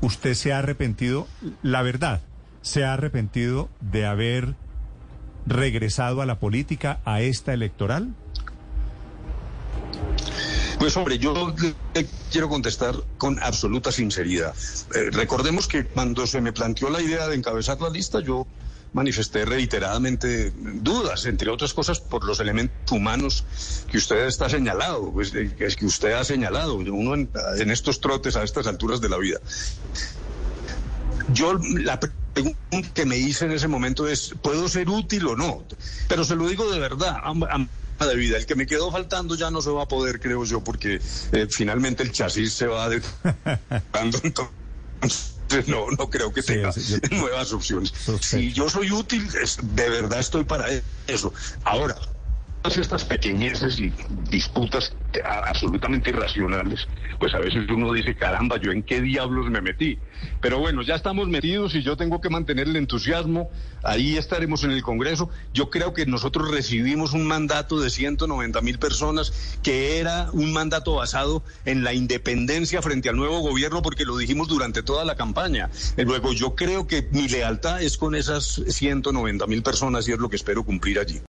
¿usted se ha arrepentido, la verdad, se ha arrepentido de haber regresado a la política, a esta electoral? Pues hombre, yo quiero contestar con absoluta sinceridad. Eh, recordemos que cuando se me planteó la idea de encabezar la lista, yo manifesté reiteradamente dudas, entre otras cosas por los elementos humanos que usted está señalado, pues, eh, que usted ha señalado, uno en, en estos trotes a estas alturas de la vida. Yo la pregunta que me hice en ese momento es, ¿puedo ser útil o no? Pero se lo digo de verdad, de vida. El que me quedó faltando ya no se va a poder, creo yo, porque eh, finalmente el chasis se va de... No, no creo que tenga nuevas opciones. Si yo soy útil, de verdad estoy para eso. Ahora, todas estas pequeñeces y disputas absolutamente irracionales, pues a veces uno dice, caramba, ¿yo en qué diablos me metí? Pero bueno, ya estamos metidos y yo tengo que mantener el entusiasmo, ahí estaremos en el Congreso. Yo creo que nosotros recibimos un mandato de 190 mil personas, que era un mandato basado en la independencia frente al nuevo gobierno, porque lo dijimos durante toda la campaña. Luego, yo creo que mi lealtad es con esas 190 mil personas y es lo que espero cumplir allí.